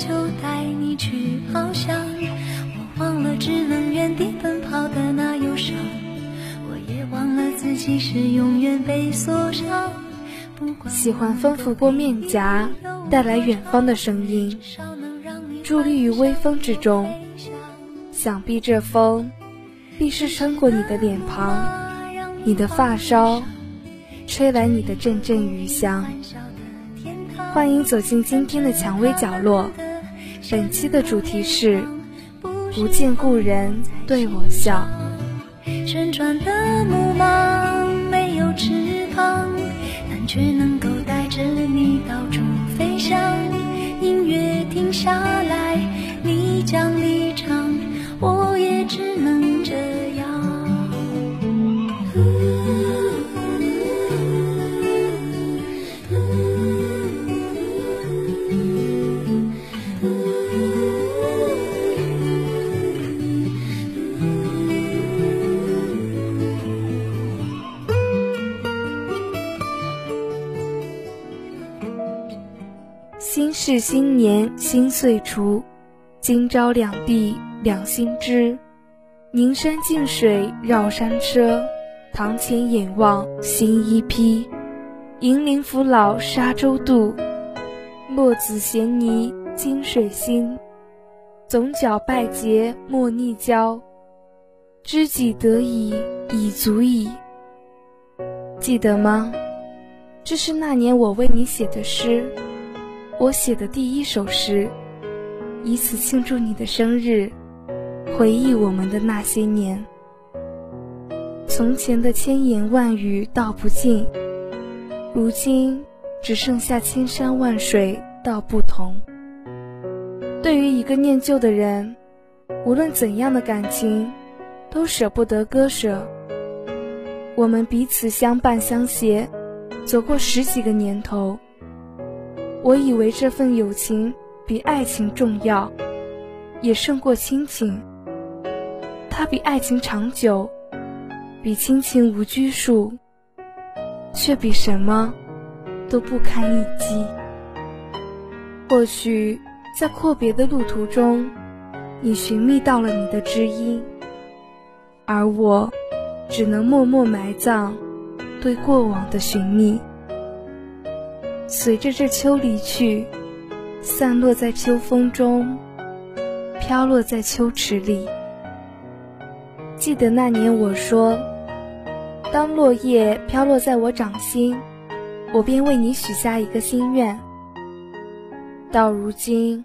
就带你去翱翔，我忘了只能原地奔跑的那忧伤，我也忘了自己是永远被锁上。喜欢丰富过面颊，带来远方的声音，伫立于微风之中。想必这风，必是穿过你的脸庞，你的发梢，吹来你的阵阵余香。欢迎走进今天的蔷薇角落，本期的主题是不见故人对我笑。旋转的木马没有翅膀。是新年新岁除，今朝两地两心知。宁山净水绕山车，堂前眼望新衣披。银铃扶老沙洲渡，落子衔泥金水新。总角拜节莫逆交，知己得已已足矣。记得吗？这是那年我为你写的诗。我写的第一首诗，以此庆祝你的生日，回忆我们的那些年。从前的千言万语道不尽，如今只剩下千山万水道不同。对于一个念旧的人，无论怎样的感情，都舍不得割舍。我们彼此相伴相携，走过十几个年头。我以为这份友情比爱情重要，也胜过亲情。它比爱情长久，比亲情无拘束，却比什么都不堪一击。或许在阔别的路途中，你寻觅到了你的知音，而我只能默默埋葬对过往的寻觅。随着这秋离去，散落在秋风中，飘落在秋池里。记得那年我说，当落叶飘落在我掌心，我便为你许下一个心愿。到如今，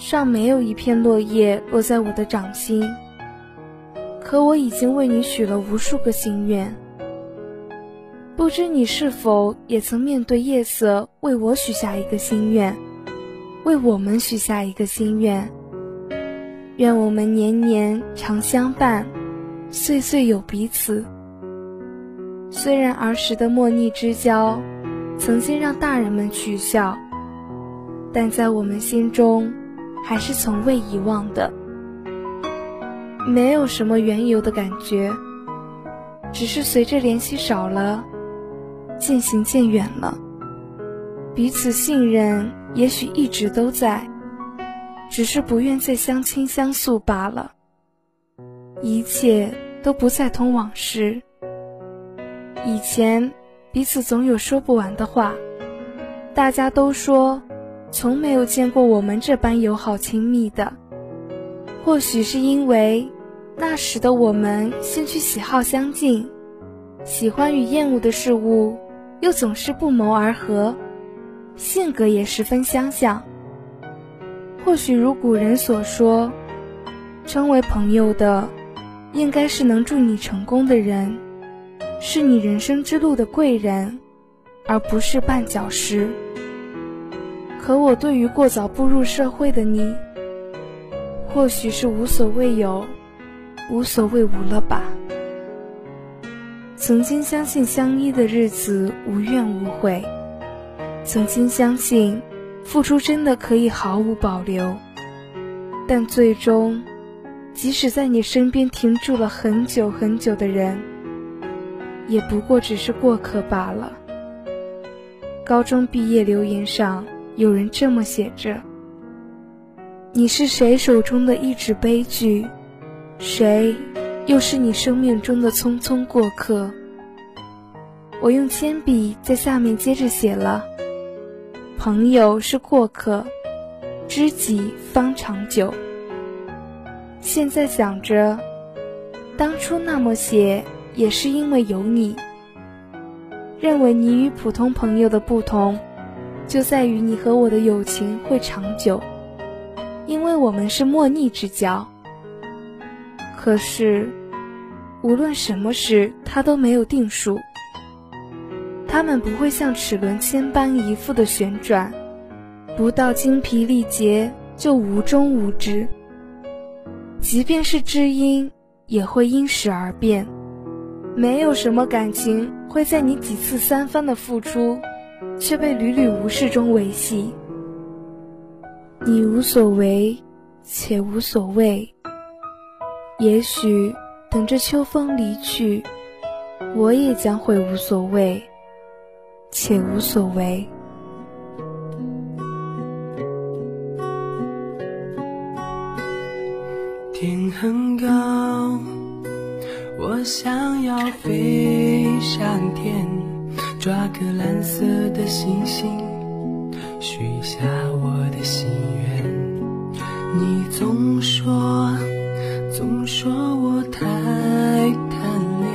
尚没有一片落叶落在我的掌心，可我已经为你许了无数个心愿。不知你是否也曾面对夜色，为我许下一个心愿，为我们许下一个心愿。愿我们年年常相伴，岁岁有彼此。虽然儿时的莫逆之交，曾经让大人们取笑，但在我们心中，还是从未遗忘的。没有什么缘由的感觉，只是随着联系少了。渐行渐远了，彼此信任也许一直都在，只是不愿再相亲相诉罢了。一切都不再通往事。以前彼此总有说不完的话，大家都说，从没有见过我们这般友好亲密的。或许是因为那时的我们兴趣喜好相近，喜欢与厌恶的事物。又总是不谋而合，性格也十分相像。或许如古人所说，称为朋友的，应该是能助你成功的人，是你人生之路的贵人，而不是绊脚石。可我对于过早步入社会的你，或许是无所谓有，无所谓无了吧。曾经相信相依的日子无怨无悔，曾经相信付出真的可以毫无保留，但最终即使在你身边停住了很久很久的人，也不过只是过客罢了。高中毕业留言上有人这么写着：“你是谁手中的一纸悲剧，谁又是你生命中的匆匆过客？”我用铅笔在下面接着写了：“朋友是过客，知己方长久。”现在想着，当初那么写，也是因为有你。认为你与普通朋友的不同，就在于你和我的友情会长久，因为我们是莫逆之交。可是，无论什么事，它都没有定数。它们不会像齿轮千般一复的旋转，不到精疲力竭就无终无止。即便是知音，也会因时而变。没有什么感情会在你几次三番的付出，却被屡屡无视中维系。你无所为，且无所谓。也许等着秋风离去，我也将会无所谓，且无所谓。天很高，我想要飞上天，抓个蓝色的星星，许下我的心愿。你总说，总说我太贪恋，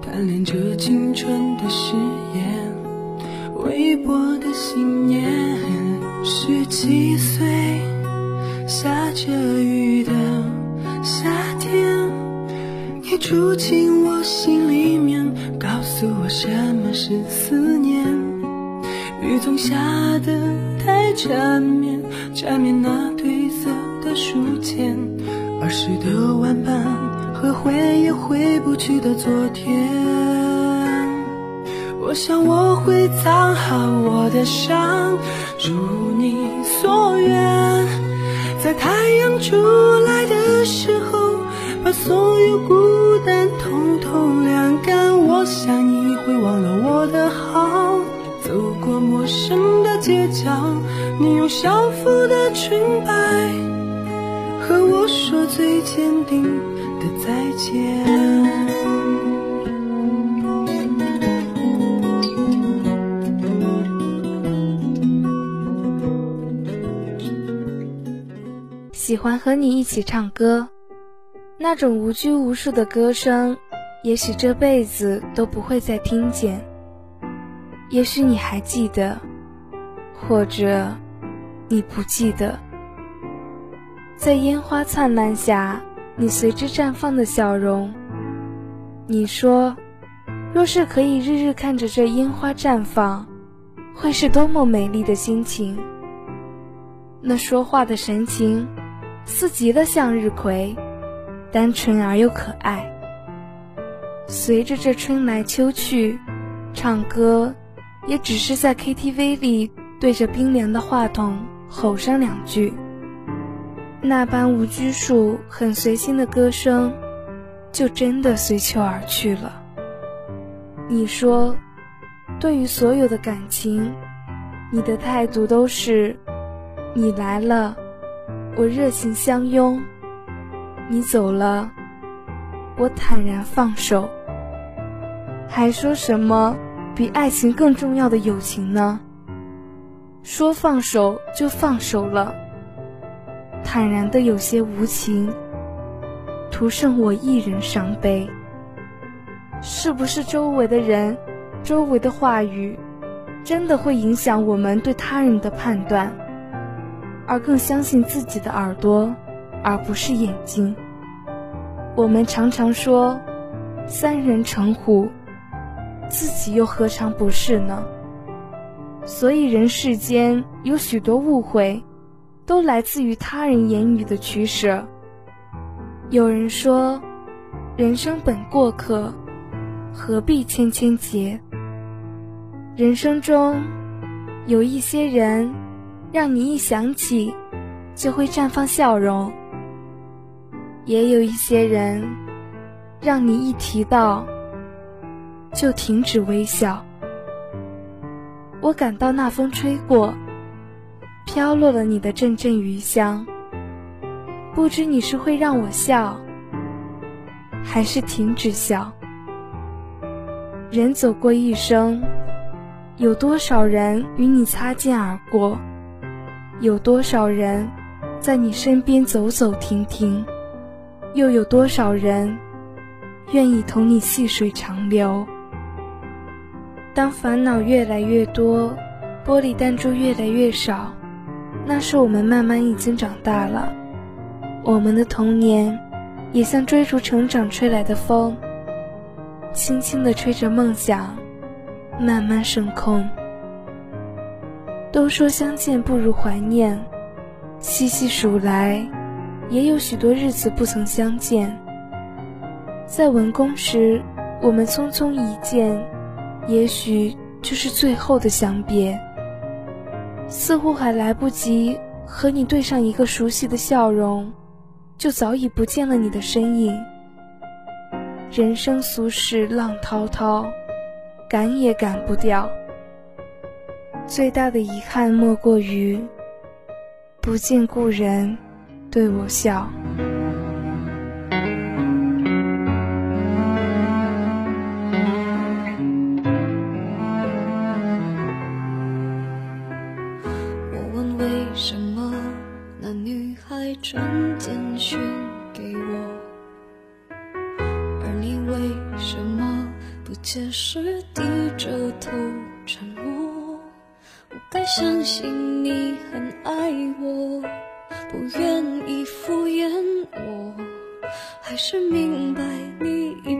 贪恋这青春的誓言，微薄的信念。十七岁。下着雨的夏天，你住进我心里面，告诉我什么是思念。雨总下得太缠绵，缠绵那褪色的书签，儿时的玩伴和回也回不去的昨天。我想我会藏好我的伤，如你所愿。在太阳出来的时候，把所有孤单统统晾干。我想你会忘了我的好，走过陌生的街角，你用校服的裙摆和我说最坚定的再见。喜欢和你一起唱歌，那种无拘无束的歌声，也许这辈子都不会再听见。也许你还记得，或者你不记得，在烟花灿烂下，你随之绽放的笑容。你说，若是可以日日看着这烟花绽放，会是多么美丽的心情。那说话的神情。似极了向日葵，单纯而又可爱。随着这春来秋去，唱歌也只是在 KTV 里对着冰凉的话筒吼上两句。那般无拘束、很随心的歌声，就真的随秋而去了。你说，对于所有的感情，你的态度都是：你来了。我热情相拥，你走了，我坦然放手。还说什么比爱情更重要的友情呢？说放手就放手了，坦然的有些无情，徒剩我一人伤悲。是不是周围的人、周围的话语，真的会影响我们对他人的判断？而更相信自己的耳朵，而不是眼睛。我们常常说“三人成虎”，自己又何尝不是呢？所以人世间有许多误会，都来自于他人言语的取舍。有人说：“人生本过客，何必千千结？”人生中有一些人。让你一想起，就会绽放笑容。也有一些人，让你一提到就停止微笑。我感到那风吹过，飘落了你的阵阵余香。不知你是会让我笑，还是停止笑？人走过一生，有多少人与你擦肩而过？有多少人在你身边走走停停？又有多少人愿意同你细水长流？当烦恼越来越多，玻璃弹珠越来越少，那是我们慢慢已经长大了。我们的童年，也像追逐成长吹来的风，轻轻地吹着梦想，慢慢升空。都说相见不如怀念，细细数来，也有许多日子不曾相见。在文宫时，我们匆匆一见，也许就是最后的相别。似乎还来不及和你对上一个熟悉的笑容。就早已不见了你的身影。人生俗世浪滔滔，赶也赶不掉。最大的遗憾莫过于不见故人对我笑。还是明白你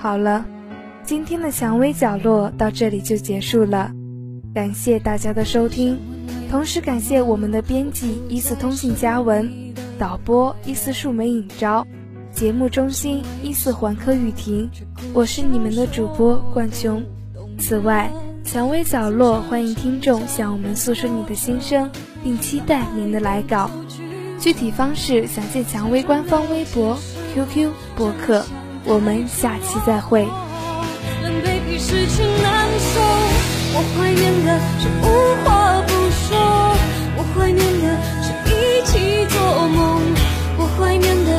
好了，今天的蔷薇角落到这里就结束了，感谢大家的收听，同时感谢我们的编辑依次通信嘉文，导播依次树梅影昭，节目中心依次环科雨婷，我是你们的主播冠琼。此外，蔷薇角落欢迎听众向我们诉说你的心声，并期待您的来稿。具体方式详见蔷薇官方微博、QQ、博客。我们下期再会。让 baby 失去难受，我怀念的是无话不说，我怀念的是一起做梦，我怀念的